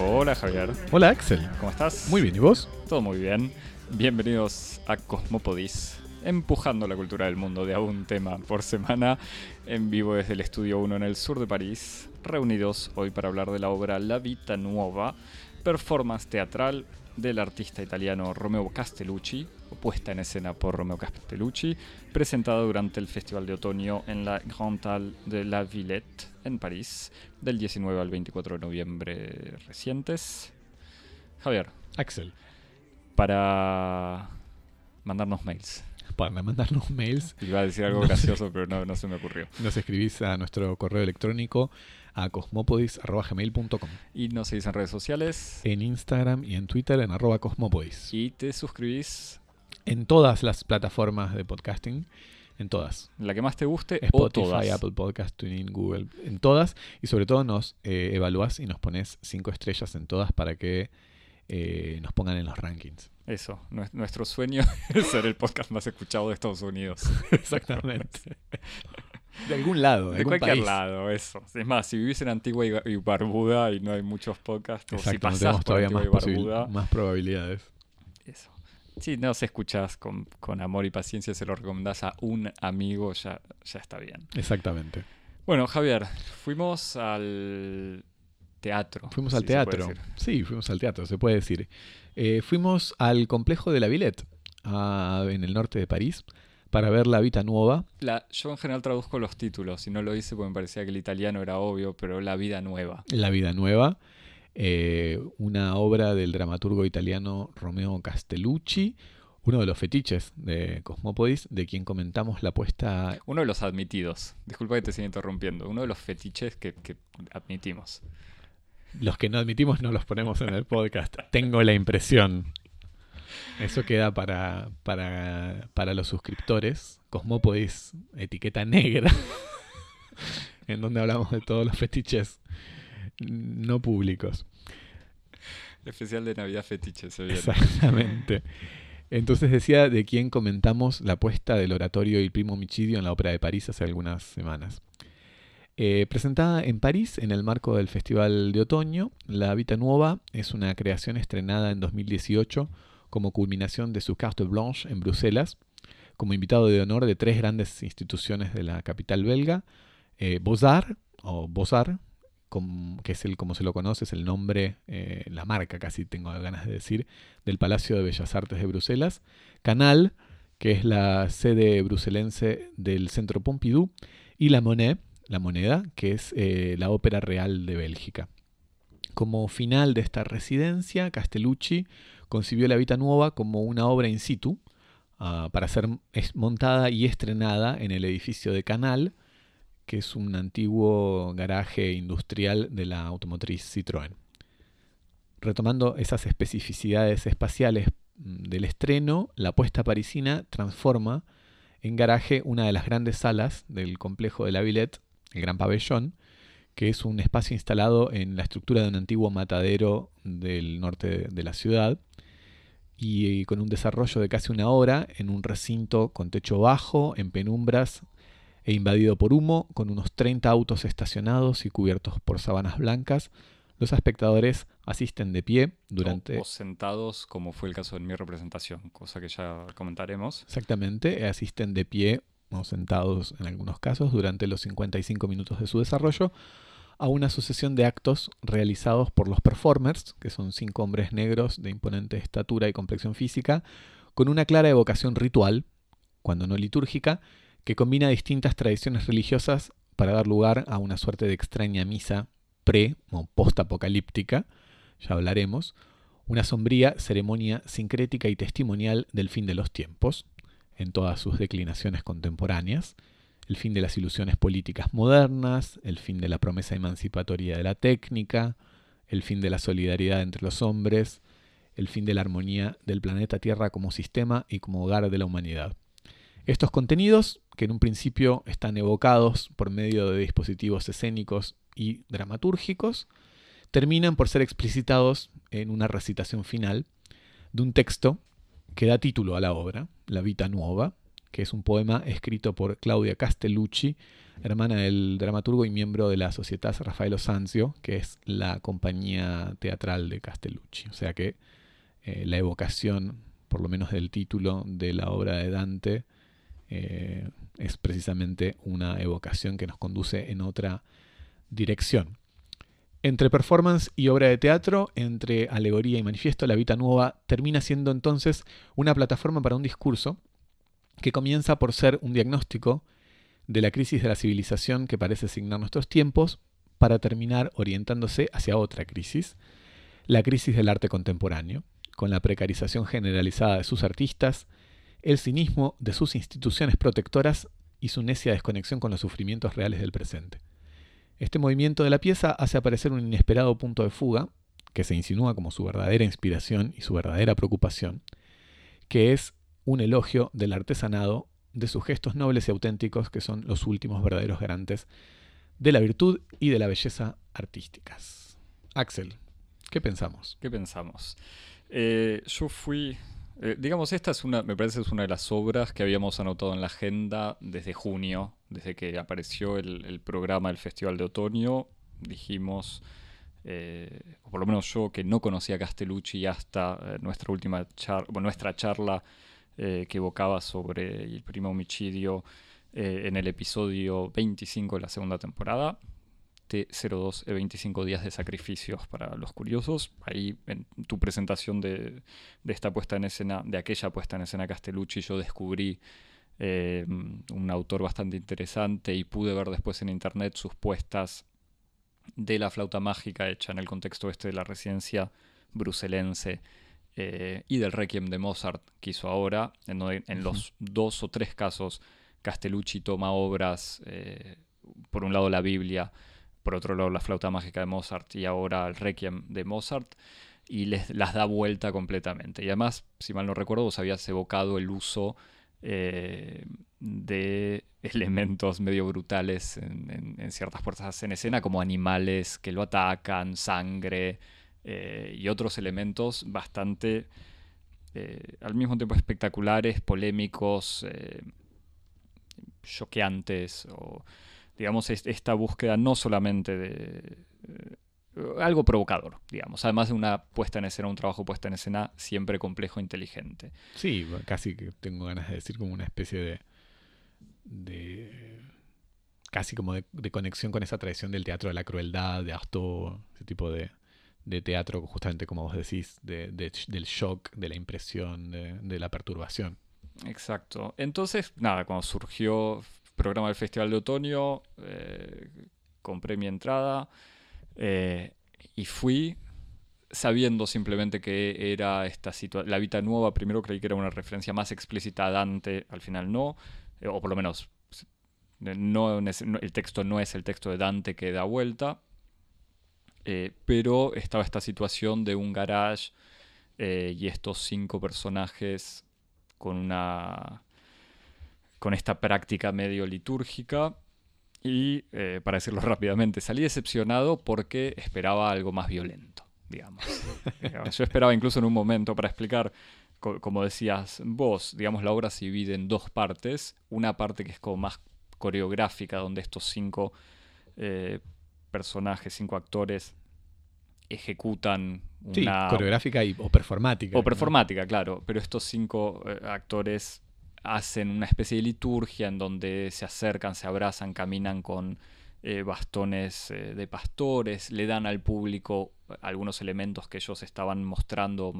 Hola Javier, Hola Axel. ¿cómo estás? Muy bien, ¿y vos? Todo muy bien. Bienvenidos a Cosmopodis, empujando la cultura del mundo de a un tema por semana, en vivo desde el Estudio 1 en el sur de París, reunidos hoy para hablar de la obra La Vita Nuova, performance teatral del artista italiano Romeo Castellucci, puesta en escena por Romeo Castellucci, presentada durante el Festival de Otoño en la Grand Halle de la Villette en París, del 19 al 24 de noviembre recientes. Javier, Axel. para mandarnos mails. Para mandarnos mails, Iba a decir algo No sé. gracioso, pero no, no se me ocurrió. nos escribís a nuestro correo electrónico a cosmopodis.gmail.com Y nos seguís en redes sociales En Instagram y en Twitter en arroba cosmopodis. y te suscribís En todas las plataformas de podcasting. En todas. en la que más te guste o Spotify, todas. Apple Podcast, TuneIn, Google. En todas. Y sobre todo nos eh, evaluás y nos pones cinco estrellas en todas para que eh, nos pongan en los rankings. Eso, nues- nuestro sueño es ser el podcast más escuchado de Estados Unidos. Exactamente. de algún lado, de, cualquier país. lado, eso. Es más, si vivís en Antigua y, y Barbuda y no hay muchos podcasts, o si Exacto, no pasás por todavía Antigua más, Barbuda, más probabilidades. eso. Si nos escuchás con, con amor y paciencia, se lo recomendás a un amigo, ya, ya está bien. Exactamente. Bueno, Javier, fuimos al teatro. Fuimos al teatro. Sí, fuimos al teatro, se puede decir. Eh, fuimos al complejo de la Villette, ah, en el norte de París, para ver La Vita Nueva. La, yo en general traduzco los títulos y no lo hice porque me parecía que el italiano era obvio, pero La Vida Nueva. La Vida Nueva, eh, una obra del dramaturgo italiano Romeo Castellucci, uno de los fetiches de Cosmopodis, de quien comentamos la puesta. Uno de los admitidos. Disculpa que te siga interrumpiendo. Uno de los fetiches que, que admitimos. Los que no admitimos no los ponemos en el podcast. Tengo la impresión. Eso queda para, para, para los suscriptores. Cosmopodis, etiqueta negra, en donde hablamos de todos los fetiches no públicos. Especial de Navidad fetiche, se viene. Exactamente. Entonces decía de quién comentamos la puesta del oratorio Il Primo Omicidio en la Ópera de París hace algunas semanas. Eh, presentada en París en el marco del Festival de Otoño, La Vita Nuova es una creación estrenada en 2018 como culminación de su carte blanche en Bruselas, como invitado de honor de tres grandes instituciones de la capital belga, eh, o com- que es el como se lo conoce, es el nombre, eh, la marca casi tengo ganas de decir, del Palacio de Bellas Artes de Bruselas, Canal, que es la sede bruselense del Centro Pompidou, y La Monnaie, la moneda, que es eh, la Ópera Real de Bélgica. Como final de esta residencia, Castellucci concibió La Vita Nueva como una obra in situ ah, para ser montada y estrenada en el edificio de Canal, que es un antiguo garaje industrial de la automotriz Citroën. Retomando esas especificidades espaciales mm, del estreno, la puesta parisina transforma en garaje una de las grandes salas del complejo de la Villette, el Gran Pabellón, que es un espacio instalado en la estructura de un antiguo matadero del norte de, la ciudad y, con un desarrollo de casi una hora en un recinto con techo bajo, en penumbras e invadido por humo, con unos 30 autos estacionados y cubiertos por sábanas blancas. Los espectadores asisten de pie durante... O, o sentados, como fue el caso en mi representación, cosa que ya comentaremos. Exactamente, asisten de pie o sentados en algunos casos durante los 55 minutos de su desarrollo a una sucesión de actos realizados por los performers, que son cinco hombres negros de imponente estatura y complexión física, con una clara evocación ritual, cuando no litúrgica, que combina distintas tradiciones religiosas para dar lugar a una suerte de extraña misa pre o post-apocalíptica, ya hablaremos, una sombría ceremonia sincrética y testimonial del fin de los tiempos, en todas sus declinaciones contemporáneas, el fin de las ilusiones políticas modernas, el fin de la promesa emancipatoria de la técnica, el fin de la solidaridad entre los hombres, el fin de la armonía del planeta Tierra como sistema y como hogar de la humanidad. Estos contenidos, que en un principio están evocados por medio de dispositivos escénicos y dramatúrgicos, terminan por ser explicitados en una recitación final de un texto que da título a la obra, La Vita Nuova, que es un poema escrito por Claudia Castellucci, hermana del dramaturgo y miembro de la Societas Rafaelo Sanzio, que es la compañía teatral de Castellucci. O sea que eh, la evocación, por lo menos del título de la obra de Dante, eh, es precisamente una evocación que nos conduce en otra dirección. Entre performance y obra de teatro, entre alegoría y manifiesto, La Vita Nueva termina siendo entonces una plataforma para un discurso que comienza por ser un diagnóstico de la crisis de la civilización que parece asignar nuestros tiempos, para terminar orientándose hacia otra crisis, la crisis del arte contemporáneo, con la precarización generalizada de sus artistas, el cinismo de sus instituciones protectoras y su necia desconexión con los sufrimientos reales del presente. Este movimiento de la pieza hace aparecer un inesperado punto de fuga, que se insinúa como su verdadera inspiración y su verdadera preocupación, que es un elogio del artesanado, de sus gestos nobles y auténticos, que son los últimos verdaderos garantes de la virtud y de la belleza artísticas. Axel, ¿qué pensamos? ¿Qué pensamos? Eh, yo fui eh, digamos, esta es una, me parece es una de las obras que habíamos anotado en la agenda desde junio, desde que apareció el, programa del Festival de Otoño. Dijimos, eh, por lo menos yo, que no conocía Castellucci hasta nuestra última charla, nuestra charla que evocaba sobre el primo homicidio en el episodio 25 de la segunda temporada. T02 25 días de sacrificios para los curiosos. Ahí en tu presentación de, esta puesta en escena, de aquella puesta en escena Castellucci, yo descubrí eh, un autor bastante interesante y pude ver después en internet sus puestas de la flauta mágica hecha en el contexto este de la residencia bruselense eh, y del Requiem de Mozart que hizo ahora. En, los dos o tres casos Castellucci toma obras, eh, por un lado la Biblia, por otro lado la flauta mágica de Mozart y ahora el Requiem de Mozart, y les, las da vuelta completamente. Y además, si mal no recuerdo, vos habías evocado el uso eh, de elementos medio brutales en, ciertas puertas en escena, como animales que lo atacan, sangre eh, y otros elementos bastante, eh, al mismo tiempo espectaculares, polémicos, choqueantes o digamos, esta búsqueda no solamente de eh, algo provocador, digamos, además de una puesta en escena, un trabajo puesta en escena siempre complejo, e inteligente. Sí, casi que tengo ganas de decir como una especie de, de casi como de, conexión con esa tradición del teatro de la crueldad, de Artaud, ese tipo de, de teatro, justamente como vos decís, de, del shock, de la impresión, de, la perturbación. Exacto. Entonces, nada, cuando surgió programa del Festival de Otoño, eh, compré mi entrada eh, y fui sabiendo simplemente que era esta situación, la Vita Nueva, primero creí que era una referencia más explícita a Dante, al final no, eh, o por lo menos no, el texto no es el texto de Dante que da vuelta, pero estaba esta situación de un garage y estos cinco personajes con una con esta práctica medio litúrgica. Y, eh, para decirlo rápidamente, salí decepcionado porque esperaba algo más violento, digamos. Yo esperaba incluso en un momento, para explicar, como decías vos, digamos, la obra se divide en dos partes. Una parte que es como más coreográfica, donde estos cinco eh, personajes, cinco actores, ejecutan una... coreográfica y, o performática. O performática, claro. Pero estos cinco eh, actores hacen una especie de liturgia en donde se acercan, se abrazan, caminan con eh, bastones eh, de pastores, le dan al público algunos elementos que ellos estaban mostrando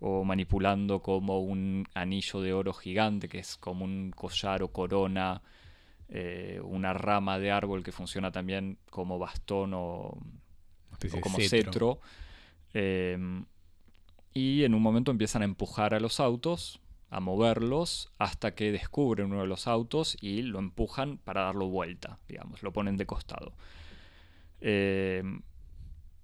o manipulando como un anillo de oro gigante, que es como un collar o corona, una rama de árbol que funciona también como bastón o, como cetro. Em, y en un momento empiezan a empujar a los autos a moverlos hasta que descubren uno de los autos y lo empujan para darlo vuelta, digamos, lo ponen de costado. Eh,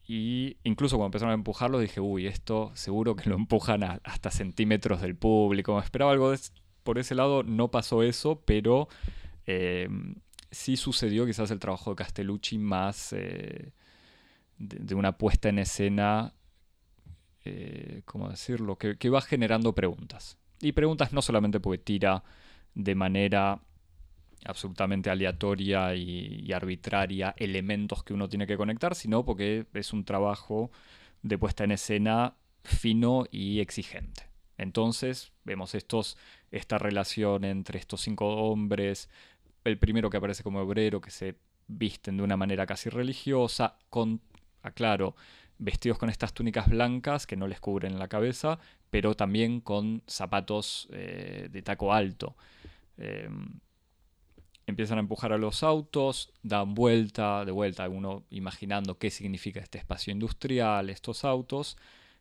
y incluso cuando empezaron a empujarlo dije, uy, esto seguro que lo empujan hasta centímetros del público. Esperaba algo por ese lado, no pasó eso, pero eh, sí sucedió quizás el trabajo de Castellucci más eh, de, una puesta en escena, ¿cómo decirlo?, que va generando preguntas. Y preguntas no solamente porque tira de manera absolutamente aleatoria y, arbitraria elementos que uno tiene que conectar, sino porque es un trabajo de puesta en escena fino y exigente. Entonces vemos estos, esta relación entre estos cinco hombres, el primero que aparece como obrero, que se visten de una manera casi religiosa, con, aclaro, vestidos con estas túnicas blancas que no les cubren la cabeza, pero también con zapatos eh, de taco alto. Em, empiezan a empujar a los autos, dan vuelta, de vuelta, uno imaginando qué significa este espacio industrial, estos autos,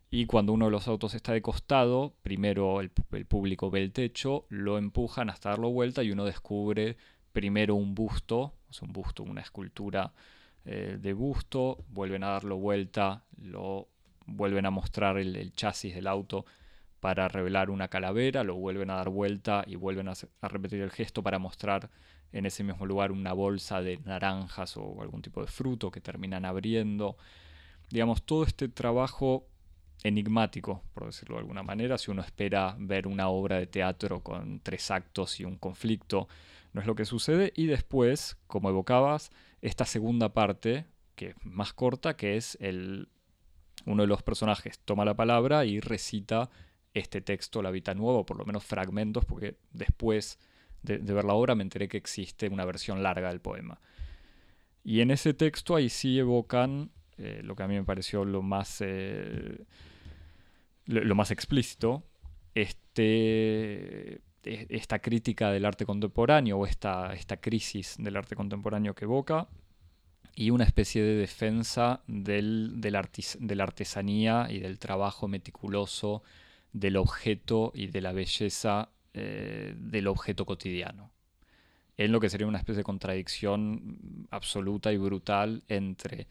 y cuando uno de los autos está de costado, primero el, público ve el techo, lo empujan hasta darlo vuelta y uno descubre primero un busto, o un busto, una escultura eh, de busto, vuelven a darlo vuelta, lo vuelven a mostrar el, chasis del auto para revelar una calavera, lo vuelven a dar vuelta y vuelven a, a repetir el gesto para mostrar en ese mismo lugar una bolsa de naranjas o algún tipo de fruto que terminan abriendo. Digamos, todo este trabajo enigmático, por decirlo de alguna manera, si uno espera ver una obra de teatro con tres actos y un conflicto, no es lo que sucede. Y después, como evocabas, esta segunda parte, que es más corta, que es el uno de los personajes toma la palabra y recita este texto, La Vita Nueva, o por lo menos fragmentos, porque después de, ver la obra me enteré que existe una versión larga del poema. Y en ese texto ahí sí evocan eh, lo que a mí me pareció lo más, eh, lo, más explícito, este, esta crítica del arte contemporáneo o esta, esta crisis del arte contemporáneo que evoca y una especie de defensa del, de la artesanía y del trabajo meticuloso del objeto y de la belleza eh, del objeto cotidiano. En lo que sería una especie de contradicción absoluta y brutal entre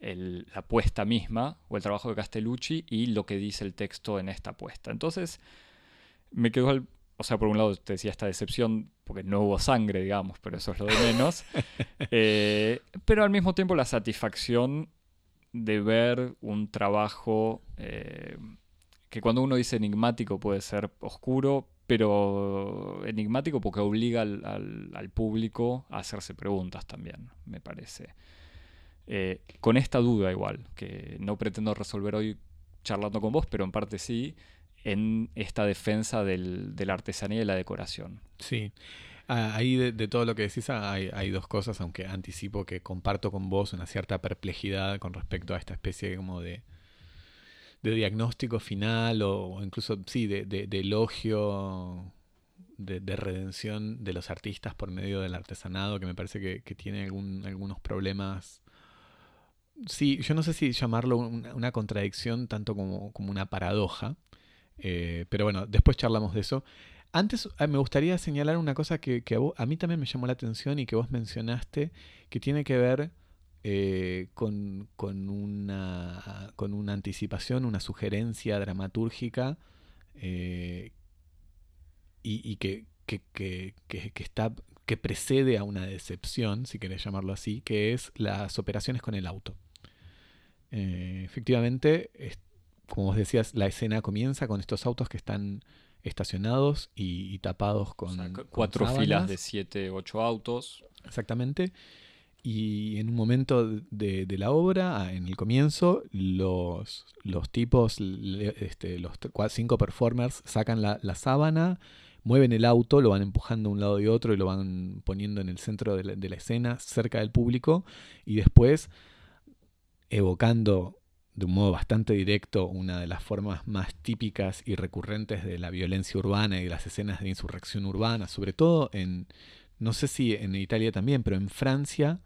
la puesta misma o el trabajo de Castellucci y lo que dice el texto en esta puesta. Entonces, me quedó al, o sea, por un lado te decía esta decepción porque no hubo sangre, digamos, pero eso es lo de menos. Eh, pero al mismo tiempo la satisfacción de ver un trabajo eh, que cuando uno dice enigmático puede ser oscuro, pero enigmático porque obliga al, público a hacerse preguntas también, me parece. Eh, con esta duda igual, que no pretendo resolver hoy charlando con vos, pero en parte sí, en esta defensa del, de la artesanía y la decoración. Sí. Ah, ahí de, todo lo que decís hay, hay, dos cosas, aunque anticipo que comparto con vos una cierta perplejidad con respecto a esta especie como de, de diagnóstico final o, incluso, sí, de, elogio, de, redención de los artistas por medio del artesanado, que me parece que, tiene algunos problemas. Sí, yo no sé si llamarlo una, contradicción tanto como, una paradoja, eh, pero bueno, después charlamos de eso. Antes eh, me gustaría señalar una cosa que, a, mí también me llamó la atención y que vos mencionaste, que tiene que ver eh, con, una, con una anticipación, una sugerencia dramatúrgica eh, y, que, que, está, que precede a una decepción, si querés llamarlo así, que es las operaciones con el auto. Eh, efectivamente, como vos decías, la escena comienza con estos autos que están estacionados y, tapados con... cuatro filas de siete, ocho autos. Exactamente. Y en un momento de, la obra, ah, en el comienzo, los, los tipos, este, los cinco performers sacan la, sábana, mueven el auto, lo van empujando de un lado y otro y lo van poniendo en el centro de la, de la escena, cerca del público, y después, evocando de un modo bastante directo una de las formas más típicas y recurrentes de la violencia urbana y de las escenas de insurrección urbana, sobre todo en, no sé si en Italia también, pero en Francia,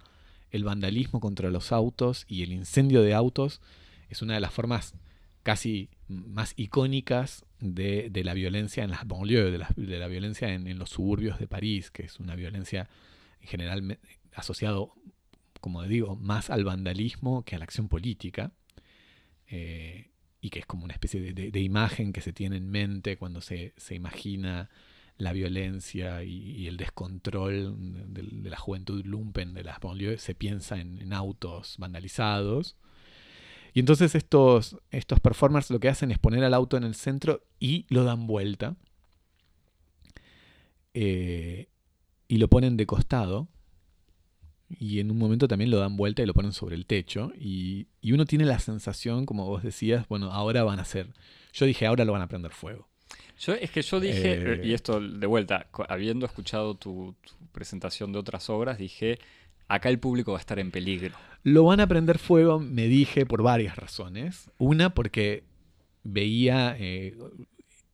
el vandalismo contra los autos y el incendio de autos es una de las formas casi más icónicas de, la violencia en las banlieues, de la, violencia en, los suburbios de París, que es una violencia en general asociado, como digo, más al vandalismo que a la acción política, eh, y que es como una especie de, imagen que se tiene en mente cuando se, se imagina la violencia y, el descontrol de, la juventud lumpen de las banlieues se piensa en, autos vandalizados. Y entonces estos, estos performers lo que hacen es poner al auto en el centro y lo dan vuelta. eh, y lo ponen de costado. Y en un momento también lo dan vuelta y lo ponen sobre el techo. Y, y uno tiene la sensación, como vos decías, bueno, ahora van a hacer. Yo dije, ahora lo van a prender fuego. Yo, es que yo dije, Eh, y esto de vuelta, habiendo escuchado tu, tu presentación de otras obras, dije, acá el público va a estar en peligro. Lo van a prender fuego, me dije, por varias razones. Una, porque veía eh,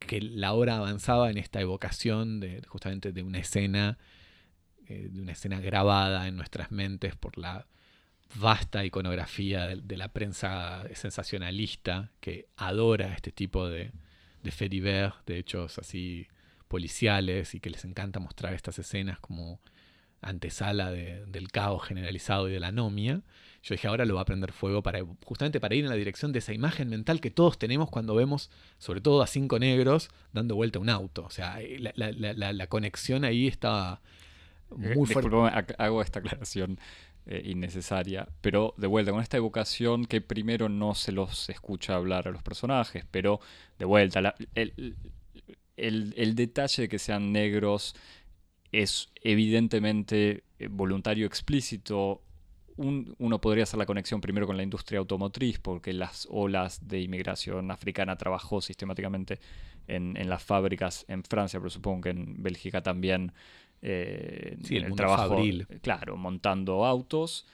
que la obra avanzaba en esta evocación de justamente de una escena, eh, de una escena grabada en nuestras mentes por la vasta iconografía de, la prensa sensacionalista que adora este tipo de, de faits de hechos así policiales y que les encanta mostrar estas escenas como antesala de- del caos generalizado y de la anomia. Yo dije, ahora lo va a prender fuego para justamente para ir en la dirección de esa imagen mental que todos tenemos cuando vemos, sobre todo a cinco negros, dando vuelta a un auto. O sea, eh, la, conexión ahí estaba muy fuerte. disculpame, ac- hago esta aclaración eh, innecesaria, pero de vuelta, con esta evocación que primero no se los escucha hablar a los personajes, pero de vuelta, la- el, el- el detalle de que sean negros es evidentemente eh, voluntario explícito. Un- uno podría hacer la conexión primero con la industria automotriz, porque las olas de inmigración africana trabajó sistemáticamente en, en las fábricas en Francia, pero supongo que en Bélgica también. Eh, Sí, el trabajo, fabril. claro, montando autos.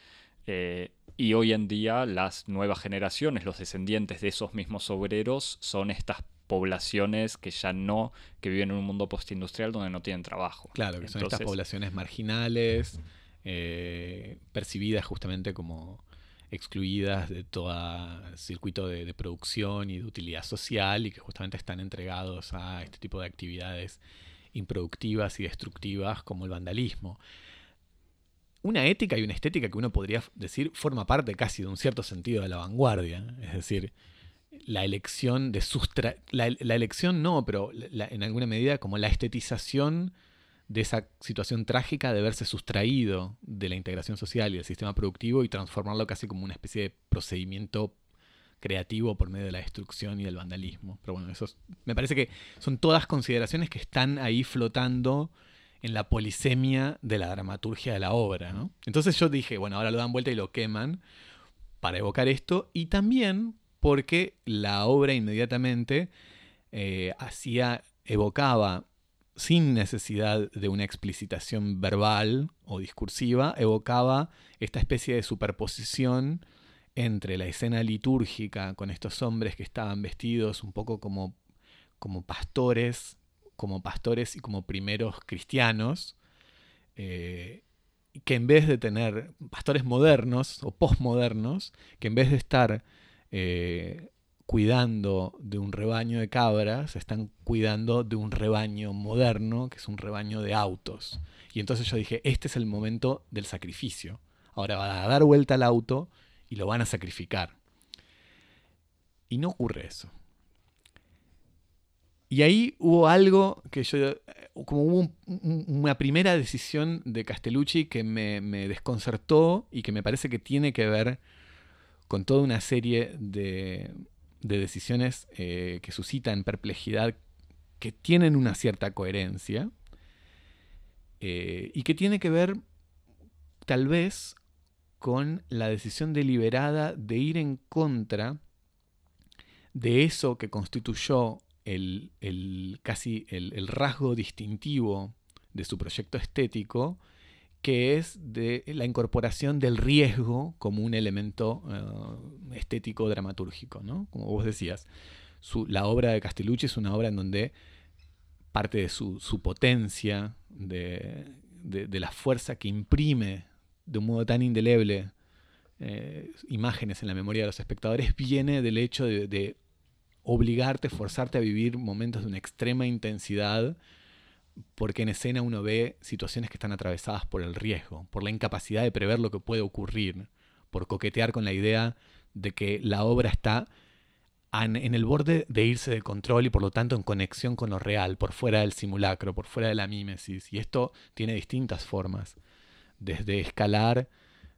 eh, y hoy en día las nuevas generaciones, los descendientes de esos mismos obreros, son estas poblaciones que ya no, que viven en un mundo postindustrial donde no tienen trabajo. Claro, que son estas poblaciones marginales, eh, percibidas justamente como excluidas de todo circuito de, de producción y de utilidad social y que justamente están entregados a este tipo de actividades improductivas y destructivas como el vandalismo. Una ética y una estética que uno podría decir forma parte casi de un cierto sentido de la vanguardia. Es decir, la elección de sustra la, elección no, pero en alguna medida como la estetización de esa situación trágica de verse sustraído de la integración social y del sistema productivo y transformarlo casi como una especie de procedimiento creativo por medio de la destrucción y del vandalismo. Pero bueno, eso es- me parece que son todas consideraciones que están ahí flotando en la polisemia de la dramaturgia de la obra. ¿no? Entonces yo dije, bueno, ahora lo dan vuelta y lo queman para evocar esto y también porque la obra inmediatamente eh, hacía, evocaba sin necesidad de una explicitación verbal o discursiva, evocaba esta especie de superposición entre la escena litúrgica con estos hombres que estaban vestidos un poco como, como pastores, como pastores y como primeros cristianos, eh, que en vez de tener pastores modernos o postmodernos, que en vez de estar eh, cuidando de un rebaño de cabras, están cuidando de un rebaño moderno, que es un rebaño de autos. Y entonces yo dije, este es el momento del sacrificio. Ahora van a dar vuelta al auto y lo van a sacrificar. Y no ocurre eso. Y ahí hubo algo que yo, eh, como hubo un- un- una primera decisión de Castellucci que me, me desconcertó y que me parece que tiene que ver con toda una serie de, de decisiones eh, que suscitan perplejidad, que tienen una cierta coherencia eh, y que tiene que ver tal vez con la decisión deliberada de ir en contra de eso que constituyó el, el- casi el, el rasgo distintivo de su proyecto estético, que es de la incorporación del riesgo como un elemento eh, estético dramatúrgico, ¿no? Como vos decías, su- la obra de Castellucci es una obra en donde parte de su, su potencia, de, de- de la fuerza que imprime de un modo tan indeleble eh, imágenes en la memoria de los espectadores, viene del hecho de, obligarte, forzarte a vivir momentos de una extrema intensidad, porque en escena uno ve situaciones que están atravesadas por el riesgo, por la incapacidad de prever lo que puede ocurrir, por coquetear con la idea de que la obra está an- en el borde de irse de control y por lo tanto en conexión con lo real, por fuera del simulacro, por fuera de la mímesis. Y esto tiene distintas formas, desde escalar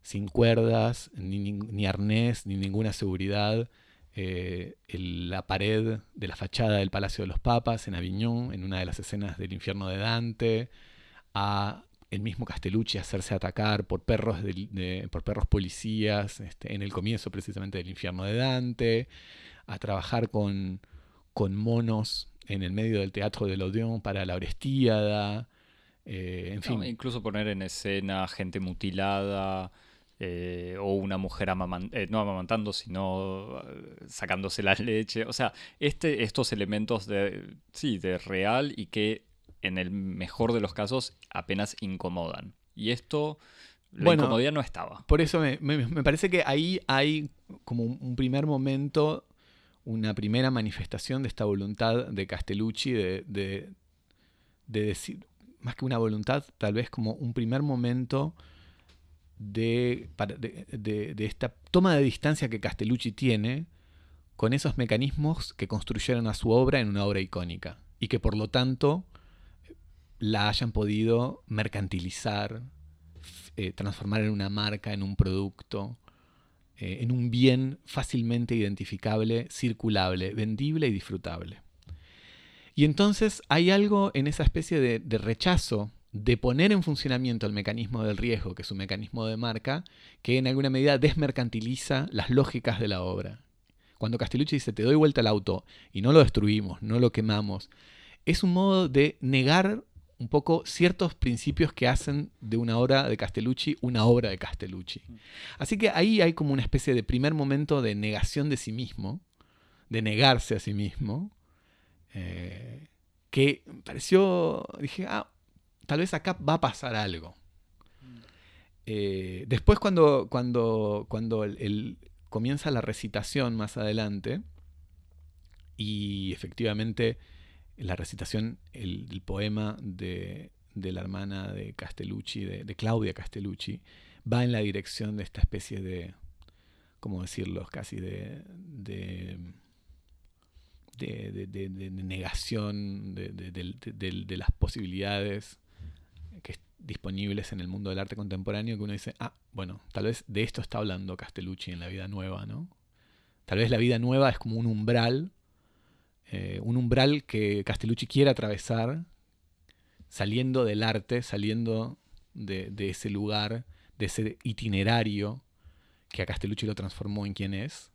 sin cuerdas, ni, arnés, ni ninguna seguridad, eh, la pared de la fachada del Palacio de los Papas en Aviñón, en una de las escenas del infierno de Dante, a el mismo Castellucci hacerse atacar por perros, por perros policías este, en el comienzo precisamente del infierno de Dante, a trabajar con, con monos en el medio del teatro del Odeón para la Orestíada, eh, en fin. incluso poner en escena gente mutilada. Eh, o una mujer eh, no amamantando, sino sacándose la leche. O sea, este, estos elementos de, sí, de real y que en el mejor de los casos apenas incomodan. Y esto, la incomodidad no estaba. Por eso me, parece que ahí hay como un primer momento una primera manifestación de esta voluntad de Castellucci de, de, decir, más que una voluntad, tal vez como un primer momento de, de, esta toma de distancia que Castellucci tiene con esos mecanismos que construyeron a su obra en una obra icónica y que por lo tanto la hayan podido mercantilizar, eh, transformar en una marca, en un producto, eh, en un bien fácilmente identificable, circulable, vendible y disfrutable. Y entonces hay algo en esa especie de, rechazo de poner en funcionamiento el mecanismo del riesgo, que es un mecanismo de marca, que en alguna medida desmercantiliza las lógicas de la obra. Cuando Castellucci dice, te doy vuelta al auto y no lo destruimos, no lo quemamos, es un modo de negar un poco ciertos principios que hacen de una obra de Castellucci una obra de Castellucci. Así que ahí hay como una especie de primer momento de negación de sí mismo, de negarse a sí mismo, eh, que pareció, dije, ah, tal vez acá va a pasar algo. Eh, después cuando, cuando, cuando comienza la recitación más adelante, y efectivamente la recitación, el, poema de, la hermana de Castellucci, de, Claudia Castellucci, va en la dirección de esta especie de, ¿cómo decirlo? Casi de, de, de negación de, las posibilidades que disponibles en el mundo del arte contemporáneo, que uno dice, ah, bueno, tal vez de esto está hablando Castellucci en la vida nueva, ¿no? Tal vez la vida nueva es como un umbral eh, un umbral que Castellucci quiere atravesar, saliendo del arte, saliendo de, ese lugar, de ese itinerario que a Castellucci lo transformó en quien es,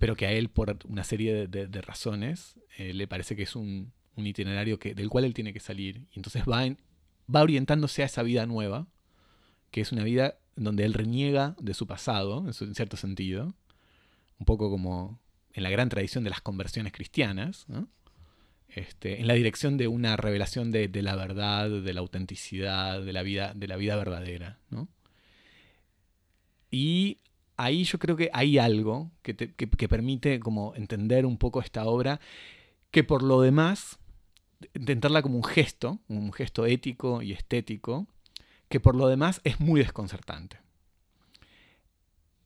pero que a él, por una serie de, razones, eh, le parece que es un, itinerario que, del cual él tiene que salir. Y entonces va, va orientándose a esa vida nueva, que es una vida donde él reniega de su pasado, en cierto sentido, un poco como en la gran tradición de las conversiones cristianas, este, en la dirección de una revelación de, la verdad, de la autenticidad, de la vida, de la vida verdadera. Y ahí yo creo que hay algo que, permite como entender un poco esta obra, que por lo demás, intentarla como un gesto, un gesto ético y estético, que por lo demás es muy desconcertante.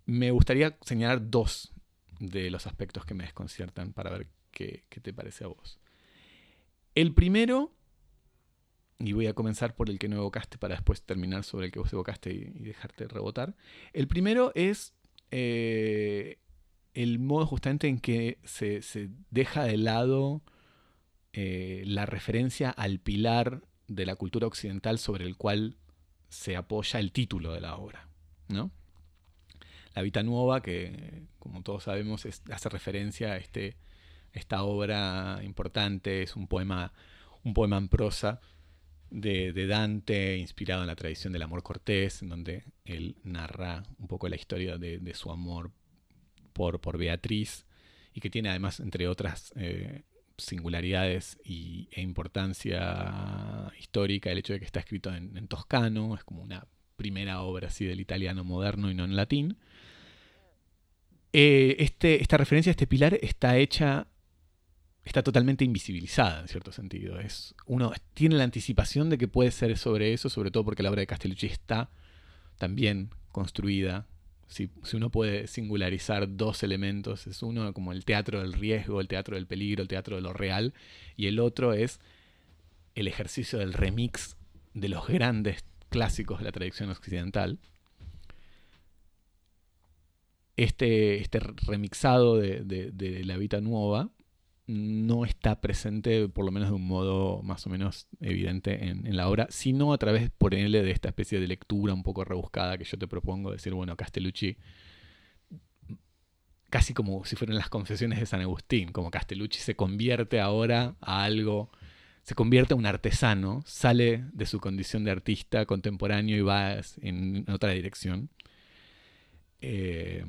Me gustaría señalar dos de los aspectos que me desconciertan para ver qué, te parece a vos. El primero, y voy a comenzar por el que no evocaste para después terminar sobre el que vos evocaste y, dejarte rebotar. El primero es eh, el modo justamente en que se, deja de lado eh, la referencia al pilar de la cultura occidental sobre el cual se apoya el título de la obra. ¿no? La Vita Nuova, que como todos sabemos hace referencia a este, esta obra importante, es un poema, un poema en prosa de, Dante, inspirado en la tradición del amor cortés, en donde él narra un poco la historia de, su amor por, por, Beatriz, y que tiene además, entre otras eh, singularidades y, e importancia histórica, el hecho de que está escrito en, toscano, es como una primera obra así del italiano moderno y no en latín. Eh, este, esta referencia a este pilar está hecha, está totalmente invisibilizada en cierto sentido. Es, uno tiene la anticipación de que puede ser sobre eso, sobre todo porque la obra de Castellucci está también construida. Si, si uno puede singularizar dos elementos, es uno como el teatro del riesgo, el teatro del peligro, el teatro de lo real, y el otro es el ejercicio del remix de los grandes clásicos de la tradición occidental. este, este remixado de, la Vita Nueva no está presente, por lo menos de un modo más o menos evidente en, la obra, sino a través, por él, de esta especie de lectura un poco rebuscada que yo te propongo, decir, bueno, Castellucci, casi como si fueran las confesiones de San Agustín, como Castellucci se convierte ahora a algo, se convierte en un artesano, sale de su condición de artista contemporáneo y va en otra dirección. Eh,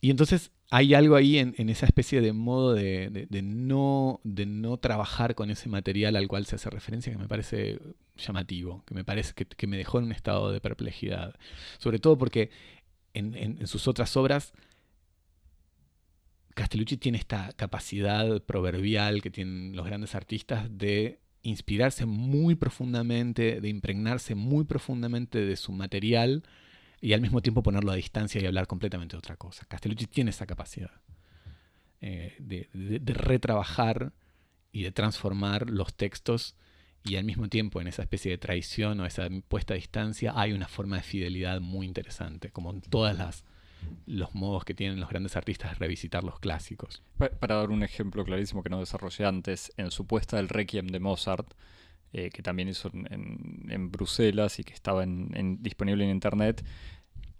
y entonces hay algo ahí en, esa especie de modo de, no, de no trabajar con ese material al cual se hace referencia que me parece llamativo, que me parece que, me dejó en un estado de perplejidad. Sobre todo porque en, sus otras obras Castellucci tiene esta capacidad proverbial que tienen los grandes artistas de inspirarse muy profundamente, de impregnarse muy profundamente de su material y al mismo tiempo ponerlo a distancia y hablar completamente de otra cosa. Castellucci tiene esa capacidad eh, de, retrabajar y de transformar los textos y al mismo tiempo en esa especie de traición o esa puesta a distancia hay una forma de fidelidad muy interesante, como en todas las los modos que tienen los grandes artistas de revisitar los clásicos. Para dar un ejemplo clarísimo que no desarrollé antes, en su puesta del Requiem de Mozart, eh, que también hizo en, Bruselas y que estaba disponible en internet,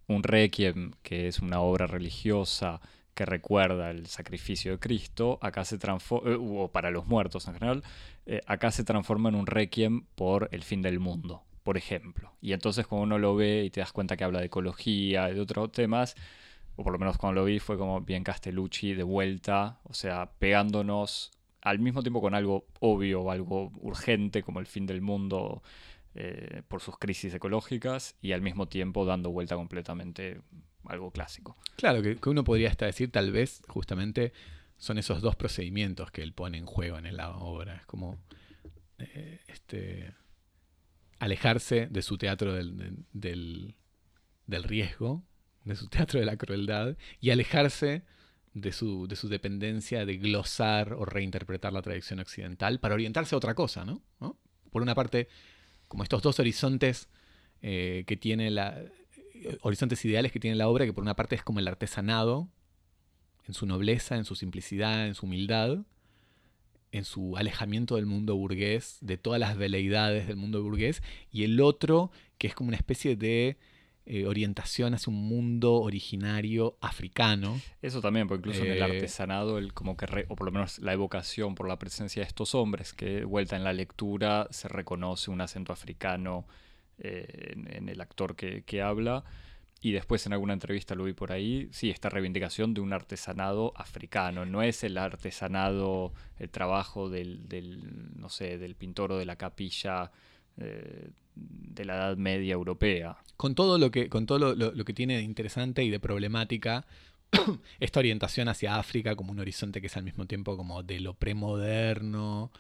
un requiem, que es una obra religiosa que recuerda el sacrificio de Cristo, acá se transforma, eh, o para los muertos en general, eh, acá se transforma en un requiem por el fin del mundo, por ejemplo. Y entonces cuando uno lo ve y te das cuenta que habla de ecología, de otros temas, o por lo menos cuando lo vi fue como bien Castellucci de vuelta, o sea, pegándonos al mismo tiempo con algo obvio o algo urgente como el fin del mundo eh, por sus crisis ecológicas y al mismo tiempo dando vuelta completamente algo clásico. Claro, que, uno podría hasta decir tal vez justamente son esos dos procedimientos que él pone en juego en la obra. Es como eh, este, alejarse de su teatro del, del, del riesgo, de su teatro de la crueldad, y alejarse de su, de su dependencia de glosar o reinterpretar la tradición occidental para orientarse a otra cosa, ¿no? Por una parte, como estos dos horizontes eh, que tiene la. horizontes ideales que tiene la obra, que por una parte es como el artesanado, en su nobleza, en su simplicidad, en su humildad, en su alejamiento del mundo burgués, de todas las veleidades del mundo burgués, y el otro que es como una especie de eh, orientación hacia un mundo originario africano. Eso también, porque incluso en el eh, artesanado, el, como que o por lo menos la evocación por la presencia de estos hombres, que vuelta en la lectura se reconoce un acento africano eh, en, el actor que, habla. Y después en alguna entrevista lo vi por ahí, sí, esta reivindicación de un artesanado africano. No es el artesanado, el trabajo del, del no sé, del pintor o de la capilla de la Edad Media europea. Con todo lo que, con todo lo, que tiene de interesante y de problemática esta orientación hacia África como un horizonte que es al mismo tiempo como de lo premoderno,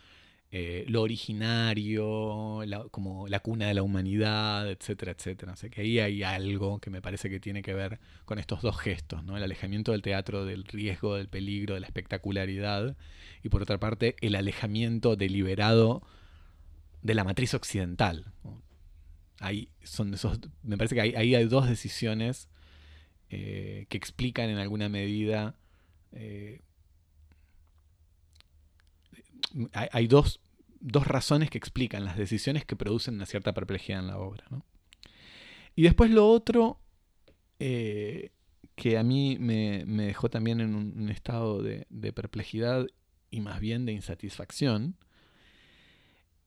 eh, lo originario, como la cuna de la humanidad, etcétera, etcétera. O que ahí hay algo que me parece que tiene que ver con estos dos gestos, ¿no? El alejamiento del teatro del riesgo, del peligro, de la espectacularidad, y por otra parte, el alejamiento deliberado de la matriz occidental. Ahí son esos, me parece que ahí, hay dos decisiones eh, que explican en alguna medida. Eh, hay, dos, razones que explican las decisiones que producen una cierta perplejidad en la obra. Y después lo otro eh, que a mí me, dejó también en un, estado de, perplejidad y más bien de insatisfacción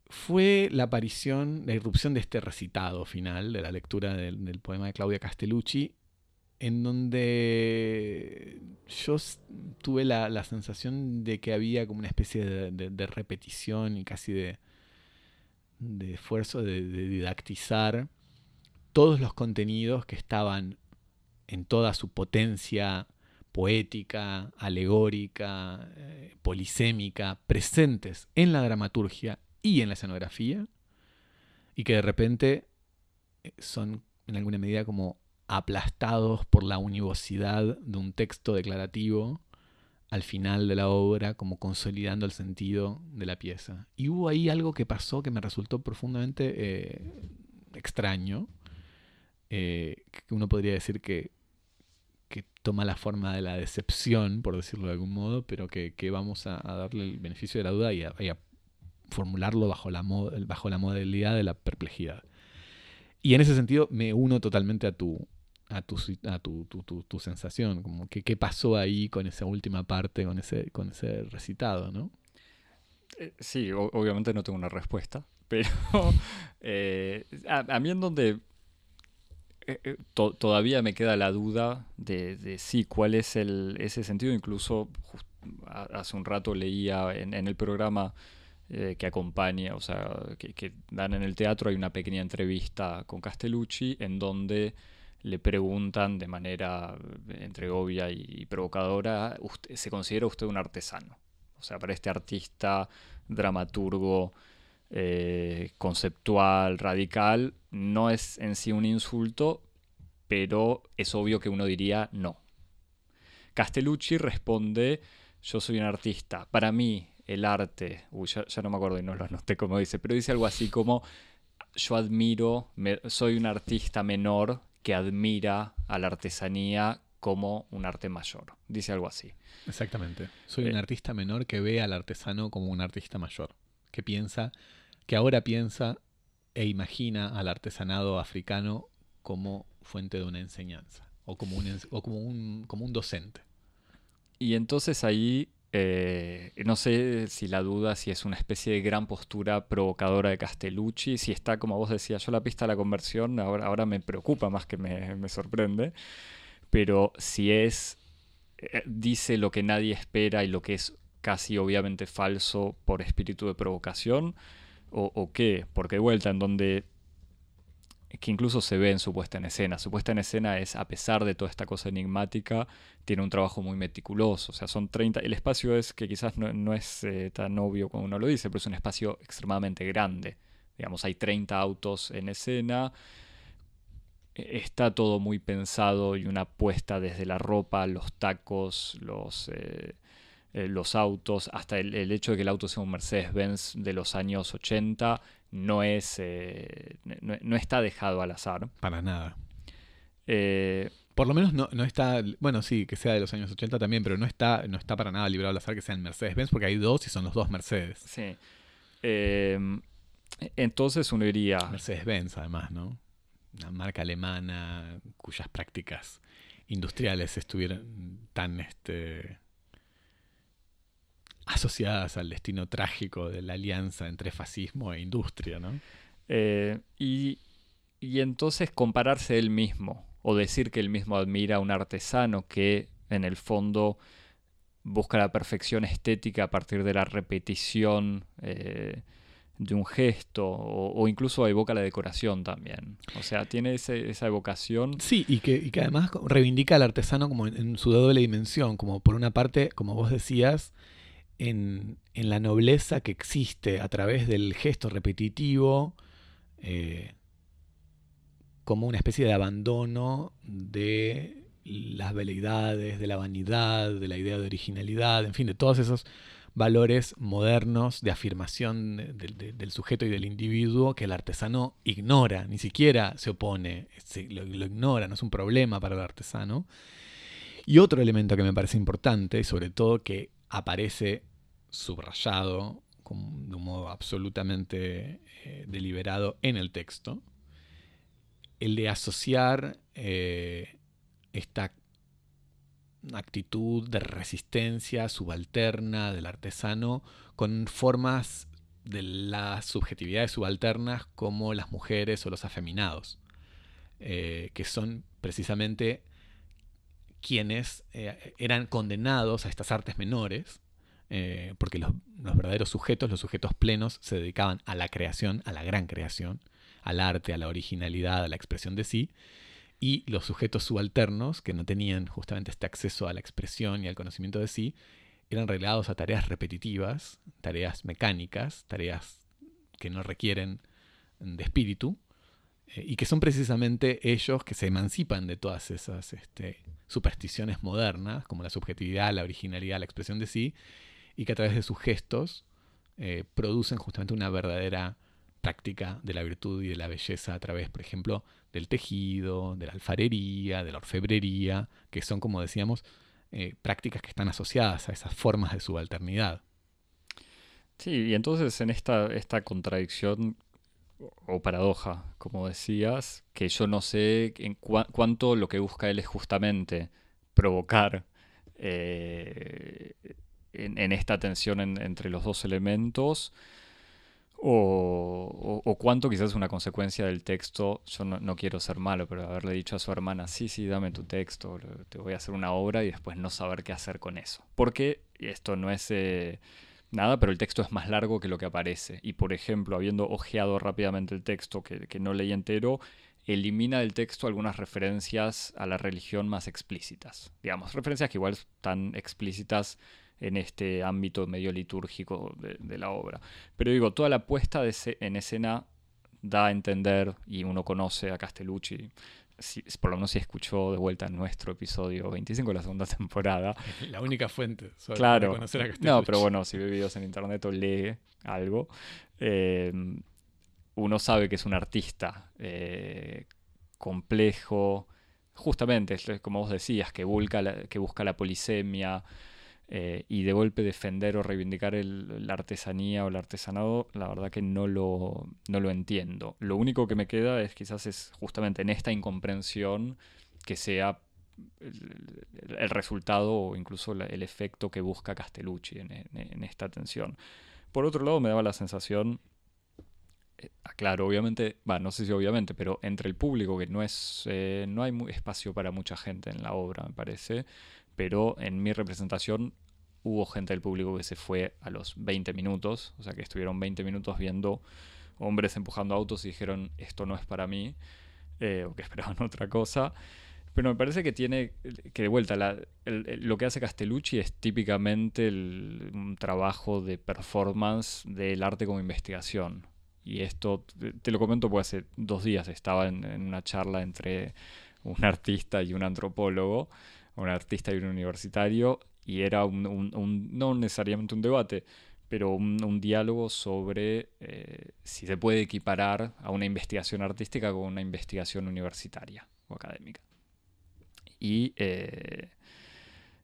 fue la aparición, la irrupción de este recitado final, de la lectura del, poema de Claudia Castellucci, en donde yo tuve la, sensación de que había como una especie de, repetición y casi de, esfuerzo de, didactizar todos los contenidos que estaban en toda su potencia poética, alegórica, eh, polisémica, presentes en la dramaturgia y en la escenografía, y que de repente eh, son en alguna medida como aplastados por la univocidad de un texto declarativo al final de la obra, como consolidando el sentido de la pieza. Y hubo ahí algo que pasó que me resultó profundamente eh, extraño, eh, que uno podría decir que, toma la forma de la decepción, por decirlo de algún modo, pero que, vamos a, darle el beneficio de la duda y a, formularlo bajo la, bajo la modalidad de la perplejidad. Y en ese sentido me uno totalmente a tu, a tu, a tu, tu, sensación, como que qué pasó ahí con esa última parte, con ese, con ese recitado, ¿no? Eh, sí, obviamente no tengo una respuesta, pero eh, a, mí en donde eh, todavía me queda la duda de, de sí, cuál es el, ese sentido, incluso hace un rato leía en el programa que acompaña, o sea, que, dan en el teatro, hay una pequeña entrevista con Castellucci en donde le preguntan de manera eh, entre obvia y provocadora, ¿se considera usted un artesano? O sea, para este artista, dramaturgo, eh, conceptual, radical, no es en sí un insulto, pero es obvio que uno diría no. Castellucci responde, yo soy un artista. Para mí, el arte, uy, ya, no me acuerdo y no lo anoté como dice, pero dice algo así como, yo admiro, soy un artista menor que admira a la artesanía como un arte mayor. Dice algo así. Exactamente. Soy un eh. artista menor que ve al artesano como un artista mayor, que piensa, que ahora piensa e imagina al artesanado africano como fuente de una enseñanza o como un, o como un, como un docente. Y entonces ahí eh, no sé si la duda, si es una especie de gran postura provocadora de Castellucci, si está, como vos decías, yo la pista de la conversión ahora, ahora me preocupa más que me, sorprende, pero si es, eh, dice lo que nadie espera y lo que es casi obviamente falso por espíritu de provocación, o, o qué, porque de vuelta en donde que incluso se ve en su puesta en escena. Su puesta en escena es, a pesar de toda esta cosa enigmática, tiene un trabajo muy meticuloso. O sea, son 30. El espacio es que quizás no, es eh, tan obvio como uno lo dice, pero es un espacio extremadamente grande. Digamos, hay 30 autos en escena. E, está todo muy pensado y una puesta desde la ropa, los tacos, los. Eh, eh, los autos, hasta el, el, hecho de que el auto sea un Mercedes-Benz de los años 80, no es eh, no, está dejado al azar. Para nada. Eh, por lo menos no, está, bueno, sí, que sea de los años 80 también, pero no está, no está para nada librado al azar que sean Mercedes-Benz, porque hay dos y son los dos Mercedes. Sí. Em, entonces uno diría... Mercedes-Benz, además, ¿no? Una marca alemana cuyas prácticas industriales estuvieron tan este, asociadas al destino trágico de la alianza entre fascismo e industria, ¿no? Eh, y, entonces compararse él mismo, o decir que él mismo admira a un artesano que en el fondo busca la perfección estética a partir de la repetición eh, de un gesto, o, incluso evoca la decoración también. O sea, tiene esa evocación. Sí, y que, y que además reivindica al artesano como en su doble dimensión, como por una parte, como vos decías, en, la nobleza que existe a través del gesto repetitivo, eh, como una especie de abandono de las veleidades, de la vanidad, de la idea de originalidad, en fin, de todos esos valores modernos de afirmación del sujeto y del individuo que el artesano ignora, ni siquiera se opone, lo, lo, ignora, no es un problema para el artesano. Y otro elemento que me parece importante, y sobre todo que aparece subrayado de un modo absolutamente eh, deliberado en el texto, el de asociar eh, esta actitud de resistencia subalterna del artesano con formas de las subjetividades subalternas como las mujeres o los afeminados, eh, que son precisamente quienes eran condenados a estas artes menores eh, porque los, verdaderos sujetos, los sujetos plenos, se dedicaban a la creación, a la gran creación, al arte, a la originalidad, a la expresión de sí, y los sujetos subalternos, que no tenían justamente este acceso a la expresión y al conocimiento de sí, eran relegados a tareas repetitivas, tareas mecánicas, tareas que no requieren de espíritu, eh, y que son precisamente ellos que se emancipan de todas esas este, supersticiones modernas, como la subjetividad, la originalidad, la expresión de sí, y que a través de sus gestos eh, producen justamente una verdadera práctica de la virtud y de la belleza a través, por ejemplo, del tejido, de la alfarería, de la orfebrería, que son, como decíamos, eh, prácticas que están asociadas a esas formas de subalternidad. Sí, y entonces en esta, esta contradicción o paradoja, como decías, que yo no sé en cuánto lo que busca él es justamente provocar eh, en, esta tensión entre los dos elementos, o, cuánto quizás es una consecuencia del texto, yo no, quiero ser malo, pero haberle dicho a su hermana, sí, sí, dame tu texto, te voy a hacer una obra y después no saber qué hacer con eso. Porque esto no es eh, nada, pero el texto es más largo que lo que aparece. Y por ejemplo, habiendo ojeado rápidamente el texto que, no leí entero, elimina del texto algunas referencias a la religión más explícitas. Digamos, referencias que igual están explícitas en este ámbito medio litúrgico de, la obra. Pero digo, toda la puesta en escena da a entender, y uno conoce a Castellucci, si, por lo menos si escuchó de vuelta nuestro episodio 25 de la segunda temporada. La única fuente sobre claro, conocer a. No, pero bueno, si ve videos en internet o lee algo, eh, uno sabe que es un artista eh, complejo, justamente, como vos decías, que busca que busca la polisemia, eh, y de golpe defender o reivindicar la artesanía o el artesanado, la verdad que no lo, no lo entiendo. Lo único que me queda es quizás es justamente en esta incomprensión que sea el, resultado o incluso el efecto que busca Castellucci en, esta tensión. Por otro lado, me daba la sensación, eh, claro, obviamente, va, no sé si obviamente, pero entre el público, que no es, eh, no hay espacio para mucha gente en la obra, me parece, pero en mi representación hubo gente del público que se fue a los 20 minutos, o sea que estuvieron 20 minutos viendo hombres empujando autos y dijeron esto no es para mí, eh, o que esperaban otra cosa. Pero me parece que tiene, que de vuelta, lo que hace Castellucci es típicamente un trabajo de performance del arte como investigación. Y esto, te lo comento porque hace dos días estaba en una charla entre un artista y un antropólogo un artista y un universitario, y era un, no necesariamente un debate, pero un, diálogo sobre eh, si se puede equiparar a una investigación artística con una investigación universitaria o académica. Y, eh,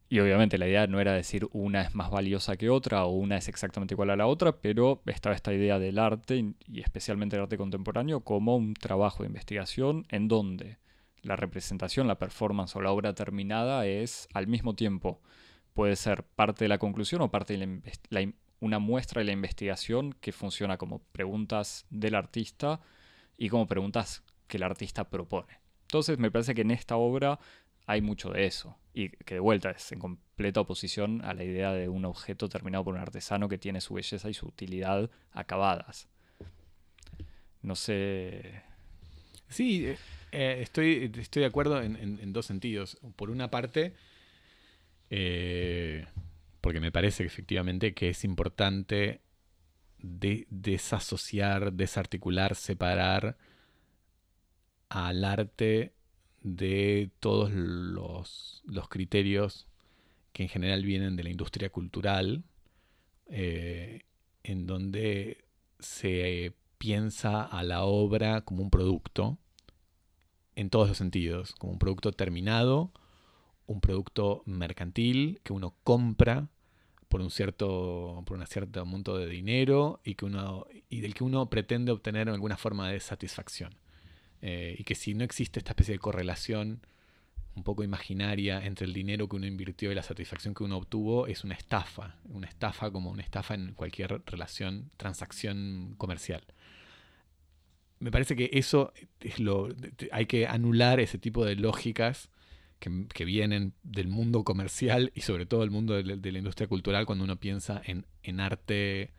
y obviamente la idea no era decir una es más valiosa que otra o una es exactamente igual a la otra, pero estaba esta idea del arte y especialmente el arte contemporáneo como un trabajo de investigación en donde la representación, la performance o la obra terminada es al mismo tiempo puede ser parte de la conclusión o parte de una muestra de la investigación que funciona como preguntas del artista y como preguntas que el artista propone. Entonces me parece que en esta obra hay mucho de eso y que de vuelta es en completa oposición a la idea de un objeto terminado por un artesano que tiene su belleza y su utilidad acabadas. No sé. Sí, eh, eh, estoy, estoy de acuerdo en, dos sentidos. Por una parte, eh, porque me parece efectivamente que es importante desasociar, desarticular, separar al arte de todos los, criterios que en general vienen de la industria cultural, en donde se piensa a la obra como un producto en todos los sentidos, como un producto terminado, un producto mercantil que uno compra por un cierto, por un cierto monto de dinero y, que uno, y del que uno pretende obtener alguna forma de satisfacción. Eh, y que si no existe esta especie de correlación un poco imaginaria entre el dinero que uno invirtió y la satisfacción que uno obtuvo, es una estafa. Una estafa como una estafa en cualquier relación, transacción comercial me parece que eso es lo. Hay que anular ese tipo de lógicas que, vienen del mundo comercial y sobre todo del mundo de, la industria cultural cuando uno piensa en, en, arte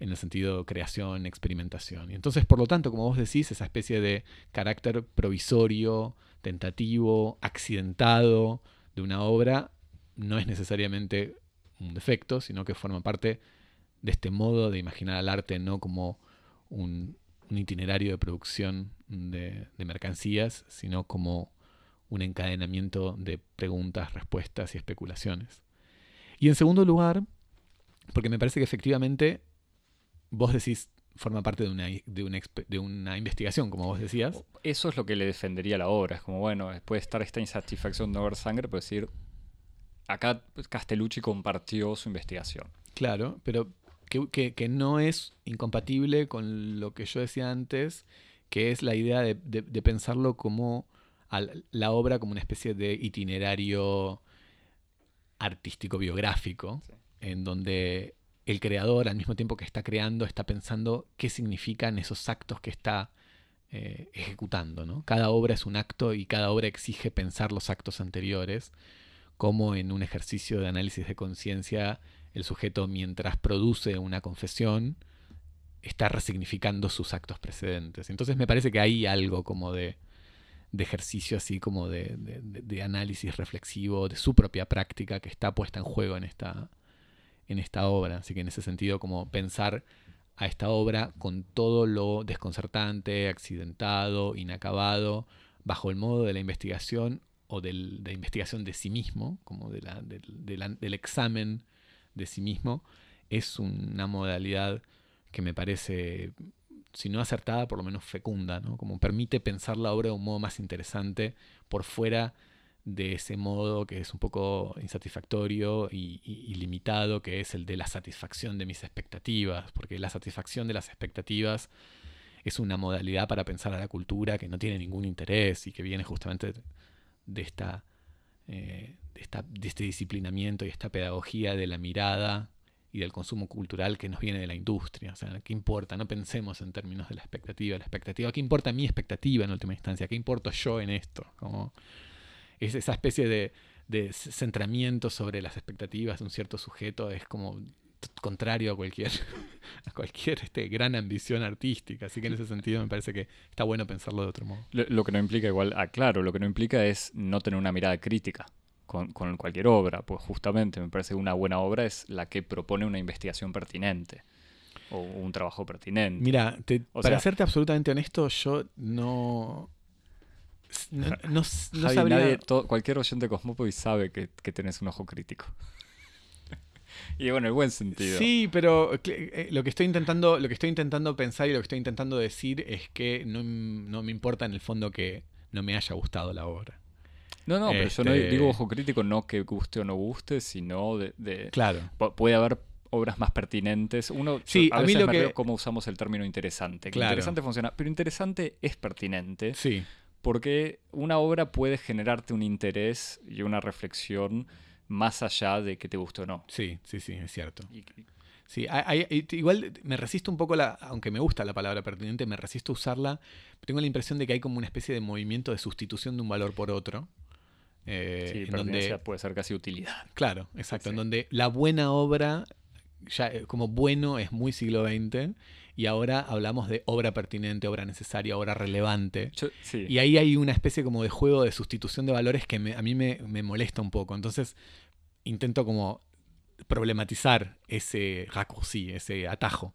en el sentido creación, experimentación. Y entonces, por lo tanto, como vos decís, esa especie de carácter provisorio, tentativo, accidentado de una obra no es necesariamente un defecto, sino que forma parte de este modo de imaginar al arte no como un, un itinerario de producción de, mercancías, sino como un encadenamiento de preguntas, respuestas y especulaciones. Y en segundo lugar, porque me parece que efectivamente vos decís, forma parte de una, de, una, de una investigación, como vos decías. Eso es lo que le defendería la obra. Es como, bueno, puede estar esta insatisfacción de no ver sangre, pero decir, acá Castellucci compartió su investigación. Claro, pero que, que, no es incompatible con lo que yo decía antes, que es la idea de, de, pensarlo como la obra como una especie de itinerario artístico biográfico, en donde el creador, al mismo tiempo que está creando, está pensando qué significan esos actos que está eh, ejecutando. ¿no? Cada obra es un acto y cada obra exige pensar los actos anteriores, como en un ejercicio de análisis de conciencia, el sujeto mientras produce una confesión, está resignificando sus actos precedentes. Entonces me parece que hay algo como de, de ejercicio así como de, de, análisis reflexivo de su propia práctica que está puesta en juego en esta, en esta obra. Así que en ese sentido, como pensar a esta obra con todo lo desconcertante, accidentado, inacabado, bajo el modo de la investigación o del, de la investigación de sí mismo, como de la, del examen de sí mismo, es una modalidad que me parece, si no acertada, por lo menos fecunda, ¿no? como permite pensar la obra de un modo más interesante por fuera de ese modo que es un poco insatisfactorio y, limitado, que es el de la satisfacción de mis expectativas, porque la satisfacción de las expectativas es una modalidad para pensar a la cultura que no tiene ningún interés y que viene justamente de, esta, eh, esta, de este disciplinamiento y esta pedagogía de la mirada y del consumo cultural que nos viene de la industria. O sea, ¿qué importa? No pensemos en términos de la expectativa. La expectativa, ¿qué importa mi expectativa en última instancia? ¿Qué importo yo en esto? Como, es esa especie de, centramiento sobre las expectativas de un cierto sujeto es como contrario a cualquier, a cualquier este, gran ambición artística. Así que en ese sentido me parece que está bueno pensarlo de otro modo. Lo, que no implica igual, ah, claro, lo que no implica es no tener una mirada crítica con, cualquier obra, pues justamente me parece que una buena obra es la que propone una investigación pertinente o un trabajo pertinente. Mira, para serte absolutamente honesto, yo no, no, sabría... cualquier oyente de Cosmopolis sabe que, que tenés un ojo crítico. y bueno, en buen sentido. Sí, pero eh, lo que estoy intentando, lo que estoy intentando pensar y lo que estoy intentando decir es que no, me importa en el fondo que no me haya gustado la obra. No, no, pero yo no este digo ojo crítico, no que guste o no guste, sino de. claro. Puede haber obras más pertinentes. Uno, sí, a, mí lo que... cómo usamos el término interesante. Interesante funciona, pero interesante es pertinente. Sí porque una obra puede generarte un interés y una reflexión más allá de que te guste o no. Sí, sí, sí, es cierto. sí, igual me resisto un poco, la, aunque me gusta la palabra pertinente, me resisto a usarla. Tengo la impresión de que hay como una especie de movimiento de sustitución de un valor por otro. Eh, sí, en donde puede ser casi utilidad. Claro, exacto. En donde la buena obra, ya eh, como bueno es muy siglo XX, y ahora hablamos de obra pertinente, obra necesaria, obra relevante. Y ahí hay una especie como de juego de sustitución de valores que a mí me, molesta un poco. Entonces intento como problematizar ese raccourci, ese atajo.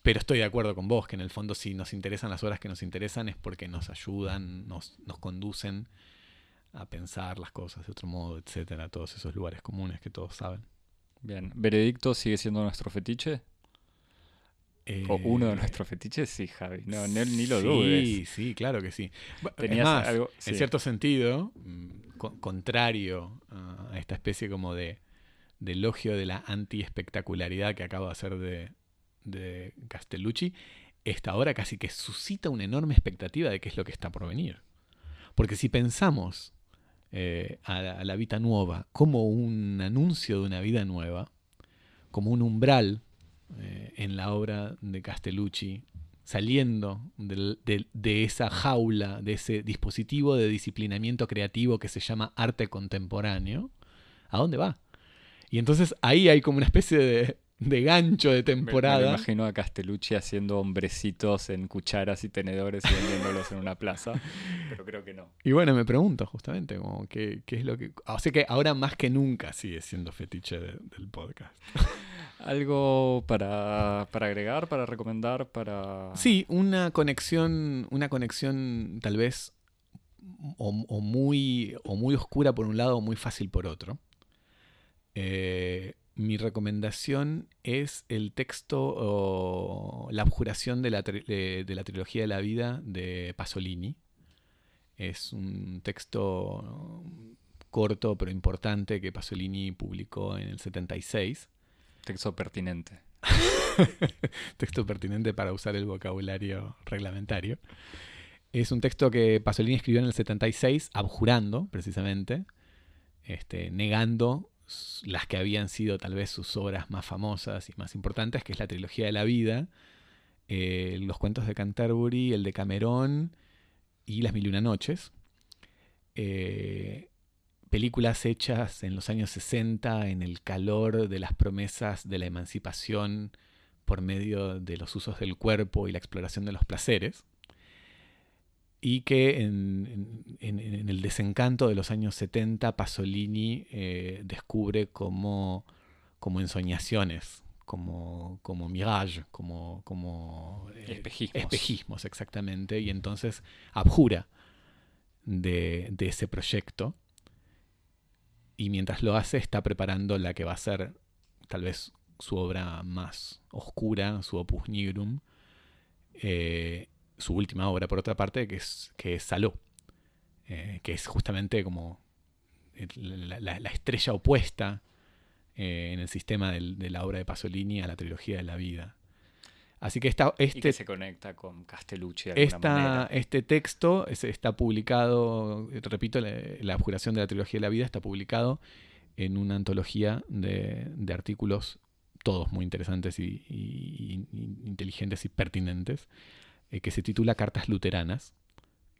Pero estoy de acuerdo con vos, que en el fondo si nos interesan las obras que nos interesan es porque nos ayudan, nos, nos conducen a pensar las cosas de otro modo, etcétera, todos esos lugares comunes que todos saben. Bien, ¿Veredicto sigue siendo nuestro fetiche? o uno de eh, nuestros fetiches, sí, Javi. No, ni, lo dudes. Sí, sí, claro que sí. Tenías algo, en cierto sentido, mm, contrario a esta especie como de, elogio de la anti-espectacularidad que acabo de hacer de, de Castellucci, esta obra casi que suscita una enorme expectativa de qué es lo que está por venir. Porque si pensamos eh, a, la, vida nueva como un anuncio de una vida nueva, como un umbral eh, en la obra de Castellucci, saliendo de, esa jaula, de ese dispositivo de disciplinamiento creativo que se llama arte contemporáneo, ¿a dónde va? Y entonces ahí hay como una especie de, gancho de temporada. Me, imagino a Castellucci haciendo hombrecitos en cucharas y tenedores y vendiéndolos en una plaza, pero creo que no. Y bueno, me pregunto justamente como qué, es lo que... O sea que ahora más que nunca sigue siendo fetiche del podcast. ¿Algo para, agregar, para recomendar, para...? Sí, una conexión, una conexión tal vez o, muy, o muy oscura por un lado o muy fácil por otro. Eh, mi recomendación es el texto o la abjuración de la, de, la, trilogía de la vida de Pasolini. Es un texto corto pero importante que Pasolini publicó en el 76. Texto pertinente. texto pertinente para usar el vocabulario reglamentario. Es un texto que Pasolini escribió en el 76, abjurando, precisamente, este, negando las que habían sido tal vez sus obras más famosas y más importantes, que es la trilogía de la vida, eh, los cuentos de Canterbury, el de Camerón y Las Mil y Una Noches. Eh, películas hechas en los años 60 en el calor de las promesas de la emancipación por medio de los usos del cuerpo y la exploración de los placeres y que en, el desencanto de los años 70 Pasolini eh, descubre como, como ensoñaciones, como, como mirage, como, como eh, espejismos. espejismos. exactamente, y entonces abjura de, de, ese proyecto y mientras lo hace está preparando la que va a ser tal vez su obra más oscura, su opus nigrum, eh, su última obra, por otra parte, que es, que es Saló, eh, que es justamente como la, estrella opuesta eh, en el sistema de la obra de Pasolini a la trilogía de la vida. Así que esta, este, y que se conecta con Castellucci de manera. Este texto está publicado, repito, la, la, abjuración de la trilogía de la vida está publicado en una antología de, artículos, todos muy interesantes y inteligentes y pertinentes, eh, que se titula Cartas Luteranas,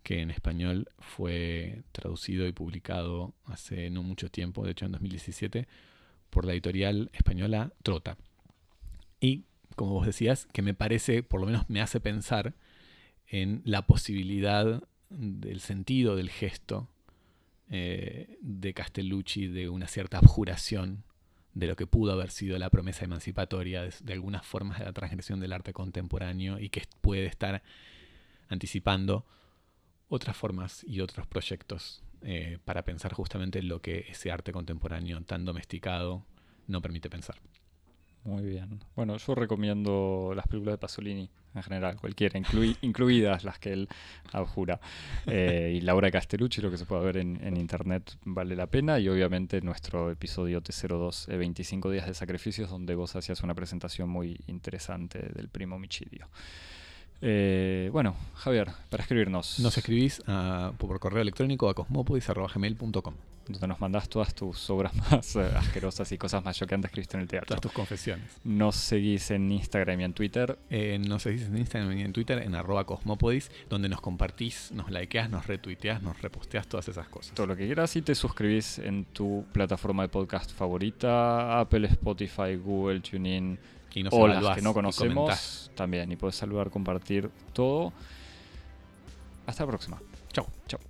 que en español fue traducido y publicado hace no mucho tiempo, de hecho en 2017, por la editorial española Trota. Y, como vos decías, que me parece, por lo menos me hace pensar en la posibilidad del sentido del gesto eh, de Castellucci de una cierta abjuración de lo que pudo haber sido la promesa emancipatoria de, algunas formas de la transgresión del arte contemporáneo y que puede estar anticipando otras formas y otros proyectos eh, para pensar justamente lo que ese arte contemporáneo tan domesticado no permite pensar. Muy bien. Bueno, yo recomiendo las películas de Pasolini en general, cualquiera, incluidas las que él abjura. Eh, y la obra de Castellucci, lo que se puede ver en, internet, vale la pena. Y obviamente nuestro episodio T02, 25 días de sacrificios, donde vos hacías una presentación muy interesante del primo Michidio. Eh, bueno, Javier, para escribirnos. Nos escribís por correo electrónico a cosmopodis.gmail.com donde nos mandás todas tus obras más eh, asquerosas y cosas más chocantes que escribiste en el teatro. Todas tus confesiones. Nos seguís en Instagram y en Twitter. Eh, nos seguís en Instagram y en Twitter en arroba cosmopodis, donde nos compartís, nos likeás, nos retuiteás, nos reposteás, todas esas cosas. Todo lo que quieras y te suscribís en tu plataforma de podcast favorita, Apple, Spotify, Google, TuneIn, y o las que no conocemos también. Y puedes saludar, compartir todo. Hasta la próxima. Chao. Chao.